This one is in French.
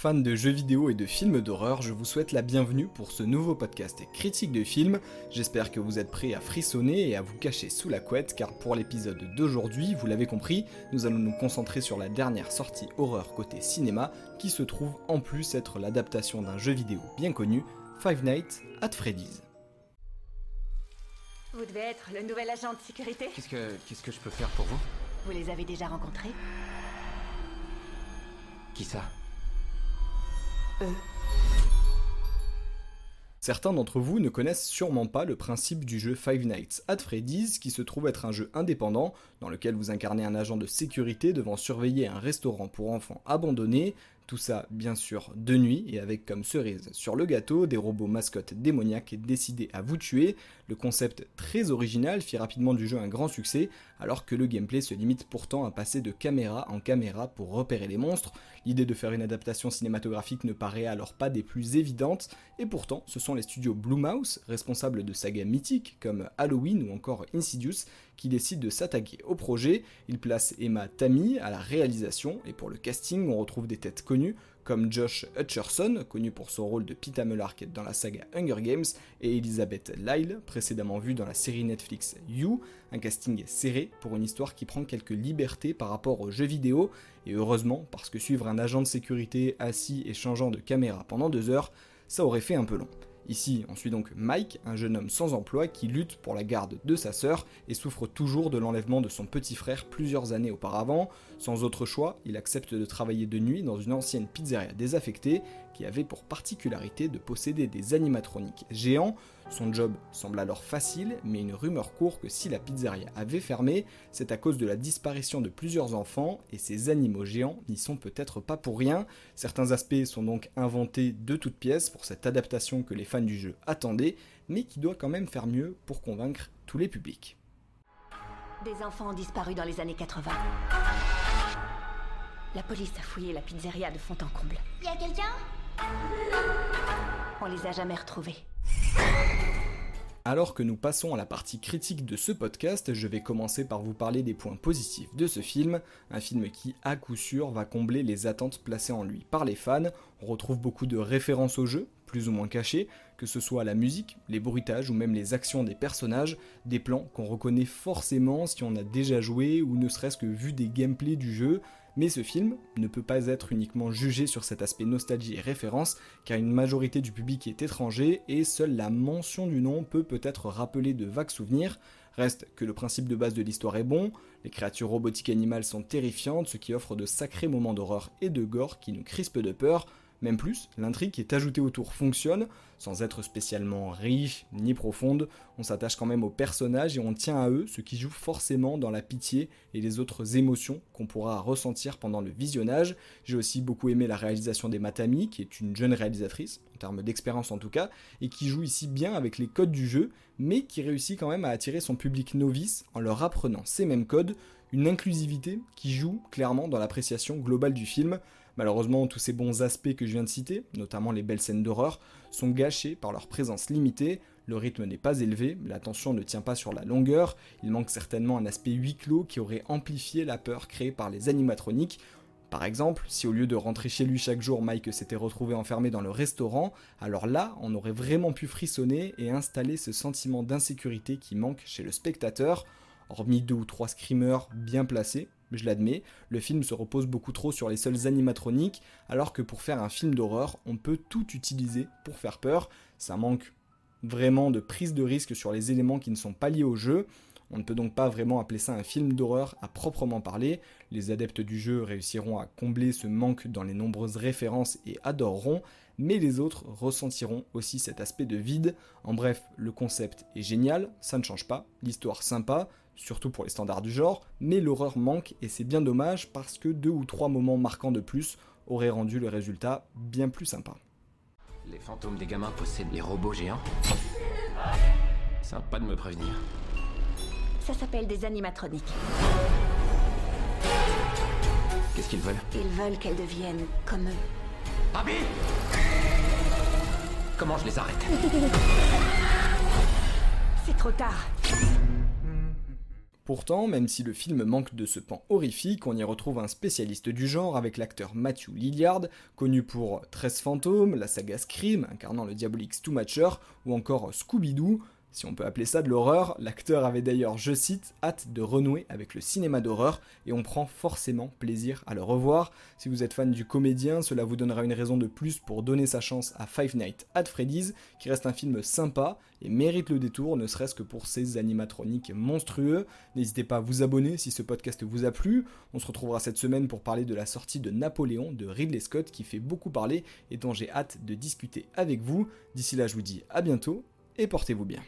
Fans de jeux vidéo et de films d'horreur, je vous souhaite la bienvenue pour ce nouveau podcast critique de films. J'espère que vous êtes prêts à frissonner et à vous cacher sous la couette car pour l'épisode d'aujourd'hui, vous l'avez compris, nous allons nous concentrer sur la dernière sortie horreur côté cinéma qui se trouve en plus être l'adaptation d'un jeu vidéo bien connu, Five Nights at Freddy's. Vous devez être le nouvel agent de sécurité Qu'est-ce que, qu'est-ce que je peux faire pour vous? Vous les avez déjà rencontrés? Qui ça? Certains d'entre vous ne connaissent sûrement pas le principe du jeu Five Nights at Freddy's qui se trouve être un jeu indépendant dans lequel vous incarnez un agent de sécurité devant surveiller un restaurant pour enfants abandonné, tout ça bien sûr de nuit et avec comme cerise sur le gâteau des robots mascottes démoniaques décidés à vous tuer. Le concept très original fit rapidement du jeu un grand succès alors que le gameplay se limite pourtant à passer de caméra en caméra pour repérer les monstres. L'idée de faire une adaptation cinématographique ne paraît alors pas des plus évidentes et pourtant ce sont les studios Blumhouse, responsables de sagas mythiques comme Halloween ou encore Insidious, qui décident de s'attaquer au projet. Ils placent Emma Tammy à la réalisation et pour le casting on retrouve des têtes connues comme Josh Hutcherson, connu pour son rôle de Pita Mellark dans la saga Hunger Games, et Elizabeth Lyle, précédemment vue dans la série Netflix You, un casting serré pour une histoire qui prend quelques libertés par rapport aux jeux vidéo, et heureusement parce que suivre un agent de sécurité assis et changeant de caméra pendant deux heures, ça aurait fait un peu long. Ici, on suit donc Mike, un jeune homme sans emploi qui lutte pour la garde de sa sœur et souffre toujours de l'enlèvement de son petit frère plusieurs années auparavant. Sans autre choix, il accepte de travailler de nuit dans une ancienne pizzeria désaffectée qui avait pour particularité de posséder des animatroniques géants. Son job semble alors facile, mais une rumeur court que si la pizzeria avait fermé, c'est à cause de la disparition de plusieurs enfants, et ces animaux géants n'y sont peut-être pas pour rien. Certains aspects sont donc inventés de toutes pièces pour cette adaptation que les fans du jeu attendaient, mais qui doit quand même faire mieux pour convaincre tous les publics. Des enfants ont disparu dans les années 80. La police a fouillé la pizzeria de fond en comble. Y a quelqu'un? On les a jamais retrouvés. Alors que nous passons à la partie critique de ce podcast, je vais commencer par vous parler des points positifs de ce film, un film qui à coup sûr va combler les attentes placées en lui par les fans. On retrouve beaucoup de références au jeu, plus ou moins cachées, que ce soit la musique, les bruitages ou même les actions des personnages, des plans qu'on reconnaît forcément si on a déjà joué ou ne serait-ce que vu des gameplays du jeu, mais ce film ne peut pas être uniquement jugé sur cet aspect nostalgie et référence, car une majorité du public est étranger et seule la mention du nom peut peut-être rappeler de vagues souvenirs. Reste que le principe de base de l'histoire est bon, les créatures robotiques animales sont terrifiantes, ce qui offre de sacrés moments d'horreur et de gore qui nous crispent de peur, même plus, l'intrigue qui est ajoutée autour fonctionne, sans être spécialement riche ni profonde, on s'attache quand même aux personnages et on tient à eux, ce qui joue forcément dans la pitié et les autres émotions qu'on pourra ressentir pendant le visionnage. J'ai aussi beaucoup aimé la réalisation des Matami, qui est une jeune réalisatrice, en termes d'expérience en tout cas, et qui joue ici bien avec les codes du jeu, mais qui réussit quand même à attirer son public novice en leur apprenant ces mêmes codes, une inclusivité qui joue clairement dans l'appréciation globale du film. Malheureusement, tous ces bons aspects que je viens de citer, notamment les belles scènes d'horreur, sont gâchés par leur présence limitée, le rythme n'est pas élevé, la tension ne tient pas sur la longueur, il manque certainement un aspect huis clos qui aurait amplifié la peur créée par les animatroniques. Par exemple, si au lieu de rentrer chez lui chaque jour, Mike s'était retrouvé enfermé dans le restaurant, alors là, on aurait vraiment pu frissonner et installer ce sentiment d'insécurité qui manque chez le spectateur. Hormis deux ou trois screamers bien placés, je l'admets, le film se repose beaucoup trop sur les seuls animatroniques, alors que pour faire un film d'horreur, on peut tout utiliser pour faire peur. Ça manque vraiment de prise de risque sur les éléments qui ne sont pas liés au jeu. On ne peut donc pas vraiment appeler ça un film d'horreur à proprement parler. Les adeptes du jeu réussiront à combler ce manque dans les nombreuses références et adoreront, mais les autres ressentiront aussi cet aspect de vide. En bref, le concept est génial, ça ne change pas, l'histoire sympa, surtout pour les standards du genre, mais l'horreur manque et c'est bien dommage parce que deux ou trois moments marquants de plus auraient rendu le résultat bien plus sympa. Les fantômes des gamins possèdent les robots géants Sympa de me prévenir. Ça s'appelle des animatroniques. Qu'est-ce qu'ils veulent Ils veulent qu'elles deviennent comme eux. Abby Comment je les arrête C'est trop tard. Pourtant, même si le film manque de ce pan horrifique, on y retrouve un spécialiste du genre avec l'acteur Matthew Lilliard, connu pour 13 fantômes, la saga Scream, incarnant le diabolique Stu Matcher, ou encore Scooby-Doo, si on peut appeler ça de l'horreur, l'acteur avait d'ailleurs, je cite, hâte de renouer avec le cinéma d'horreur et on prend forcément plaisir à le revoir. Si vous êtes fan du comédien, cela vous donnera une raison de plus pour donner sa chance à Five Nights at Freddy's, qui reste un film sympa et mérite le détour, ne serait-ce que pour ses animatroniques monstrueux. N'hésitez pas à vous abonner si ce podcast vous a plu. On se retrouvera cette semaine pour parler de la sortie de Napoléon de Ridley Scott qui fait beaucoup parler et dont j'ai hâte de discuter avec vous. D'ici là, je vous dis à bientôt et portez-vous bien.